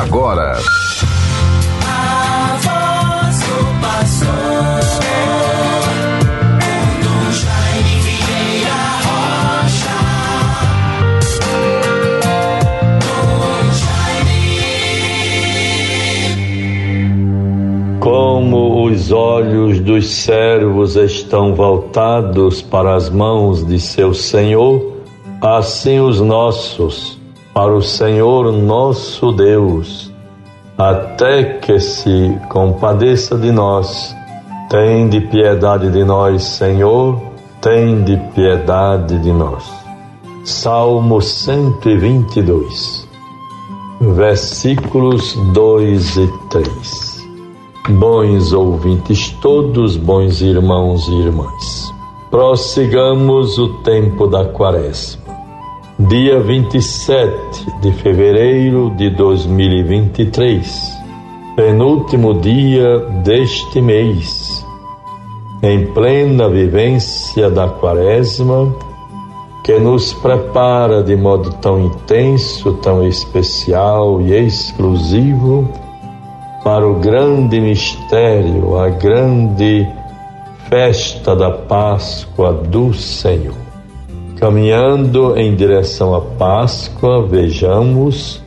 agora. Como os olhos dos servos estão voltados para as mãos de seu Senhor, assim os nossos para o Senhor nosso Deus, até que se compadeça de nós. Tem de piedade de nós, Senhor, tem de piedade de nós. Salmo 122, versículos 2 e 3. Bons ouvintes, todos bons irmãos e irmãs, prossigamos o tempo da quaresma dia 27 de fevereiro de 2023, penúltimo dia deste mês, em plena vivência da Quaresma, que nos prepara de modo tão intenso, tão especial e exclusivo para o grande mistério, a grande festa da Páscoa do Senhor. Caminhando em direção à Páscoa, vejamos,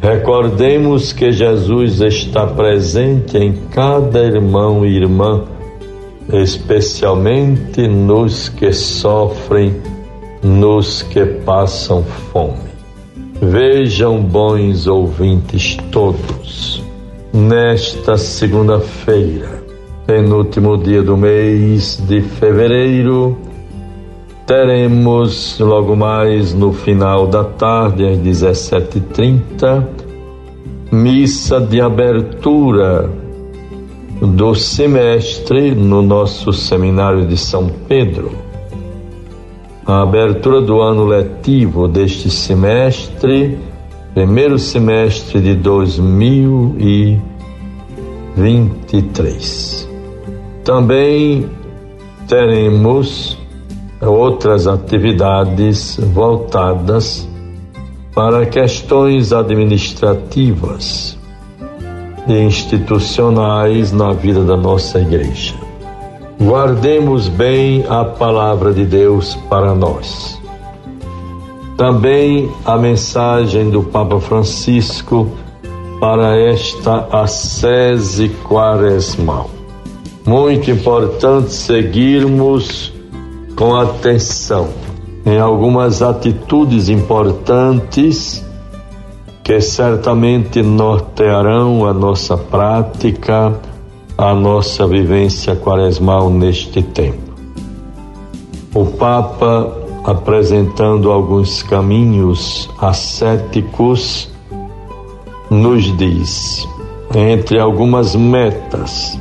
recordemos que Jesus está presente em cada irmão e irmã, especialmente nos que sofrem, nos que passam fome. Vejam, bons ouvintes todos, nesta segunda-feira, penúltimo dia do mês de fevereiro, teremos logo mais no final da tarde, às 17h30, missa de abertura do semestre no nosso seminário de São Pedro. A abertura do ano letivo deste semestre, primeiro semestre de 2023. Também teremos outras atividades voltadas para questões administrativas e institucionais na vida da nossa igreja. Guardemos bem a palavra de Deus para nós. Também a mensagem do Papa Francisco para esta ascese quaresmal. Muito importante seguirmos com atenção em algumas atitudes importantes que certamente nortearão a nossa prática, a nossa vivência quaresmal neste tempo. O Papa, apresentando alguns caminhos ascéticos, nos diz, entre algumas metas,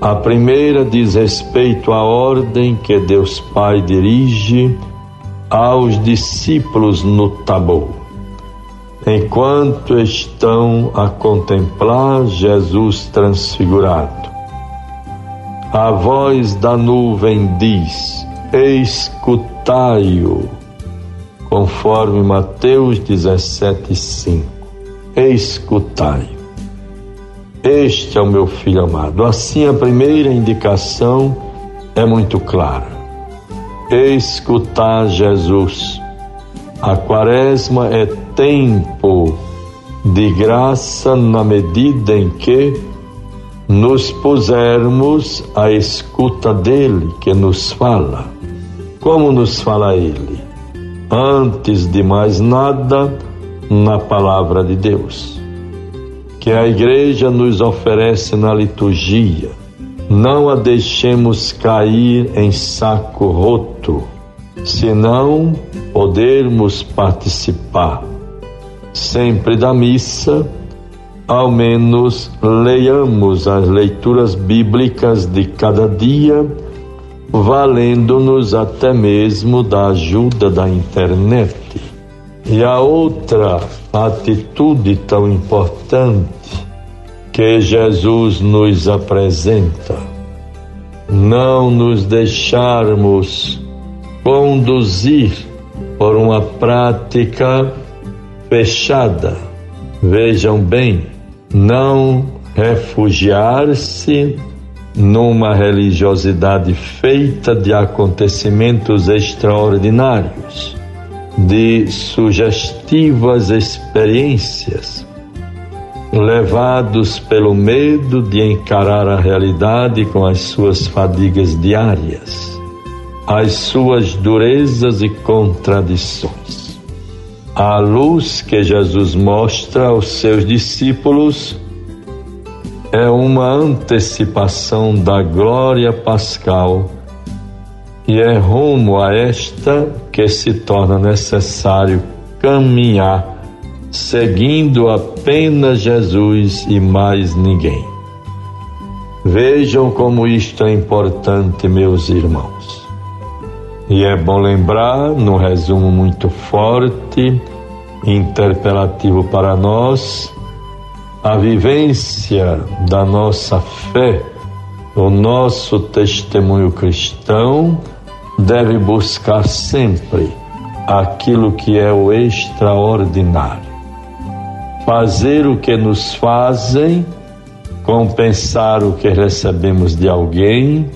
a primeira diz respeito à ordem que Deus Pai dirige aos discípulos no Tabor, enquanto estão a contemplar Jesus transfigurado. A voz da nuvem diz: Escutai-o, conforme Mateus 17:5. Escutai-o. Este é o meu filho amado. Assim, a primeira indicação é muito clara. Escutar Jesus. A quaresma é tempo de graça na medida em que nos pusermos à escuta dele que nos fala. Como nos fala ele? Antes de mais nada, na palavra de Deus que a Igreja nos oferece na liturgia. Não a deixemos cair em saco roto, senão podermos participar sempre da missa, ao menos leiamos as leituras bíblicas de cada dia, valendo-nos até mesmo da ajuda da internet. E a outra atitude tão importante que Jesus nos apresenta, não nos deixarmos conduzir por uma prática fechada, Vejam bem, não refugiar-se numa religiosidade feita de acontecimentos extraordinários, de sugestivas experiências, levados pelo medo de encarar a realidade com as suas fadigas diárias, as suas durezas e contradições. A luz que Jesus mostra aos seus discípulos é uma antecipação da glória pascal e é rumo a esta que se torna necessário caminhar seguindo apenas Jesus e mais ninguém. Vejam como isto é importante, meus irmãos. E é bom lembrar, num resumo muito forte, interpelativo para nós, a vivência da nossa fé, o nosso testemunho cristão deve buscar sempre aquilo que é o extraordinário. Fazer o que nos fazem, compensar o que recebemos de alguém,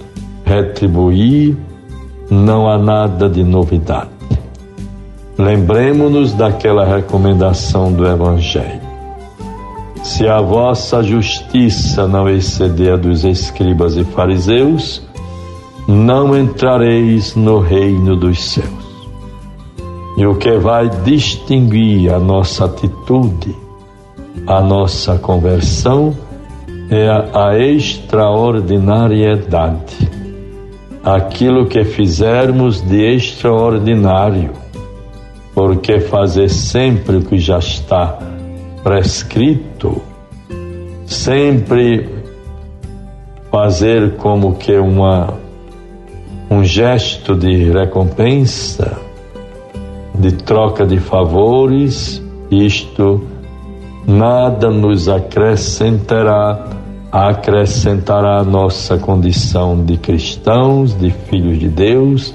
retribuir, não há nada de novidade. Lembremos-nos daquela recomendação do Evangelho se a vossa justiça não exceder a dos escribas e fariseus, não entrareis no reino dos céus. E o que vai distinguir a nossa atitude, a nossa conversão, é a extraordinariedade. Aquilo que fizermos de extraordinário, porque fazer sempre o que já está prescrito, sempre fazer como que uma um gesto de recompensa, de troca de favores, isto nada nos acrescentará, acrescentará a nossa condição de cristãos, de filhos de Deus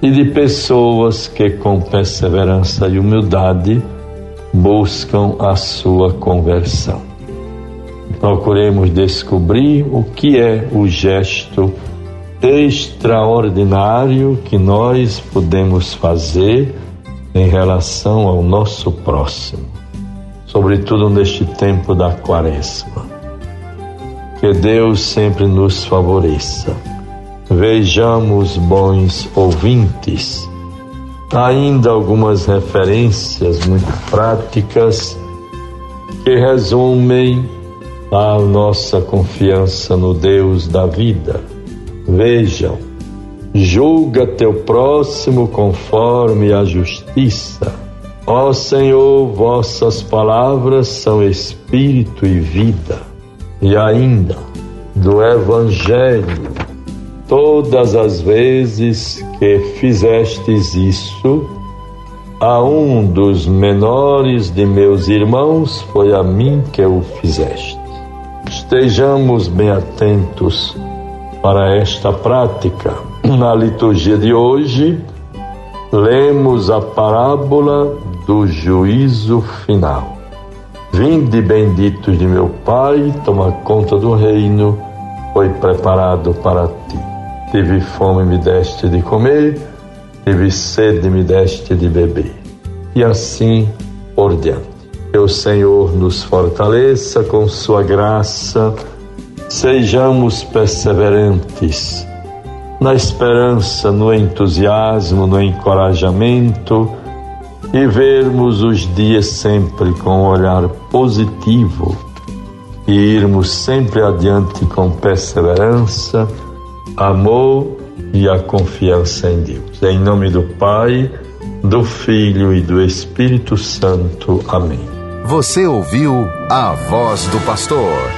e de pessoas que com perseverança e humildade buscam a sua conversão. Procuremos descobrir o que é o gesto extraordinário que nós podemos fazer em relação ao nosso próximo, sobretudo neste tempo da Quaresma. Que Deus sempre nos favoreça. Vejamos, bons ouvintes, ainda algumas referências muito práticas que resumem a nossa confiança no Deus da vida. Vejam, julga teu próximo conforme a justiça. Ó Senhor, vossas palavras são espírito e vida. E ainda, do Evangelho, todas as vezes que fizestes isso, a um dos menores de meus irmãos, foi a mim que o fizeste. Estejamos bem atentos para esta prática. Na liturgia de hoje, lemos a parábola do juízo final. Vinde benditos de meu Pai, toma conta do reino, foi preparado para ti. Tive fome, me deste de comer, tive sede, me deste de beber. E assim por diante. Que o Senhor nos fortaleça com Sua graça, sejamos perseverantes na esperança, no entusiasmo, no encorajamento e vermos os dias sempre com um olhar positivo e irmos sempre adiante com perseverança amor e a confiança em Deus. Em nome do Pai, do Filho e do Espírito Santo. Amém. Você ouviu a voz do pastor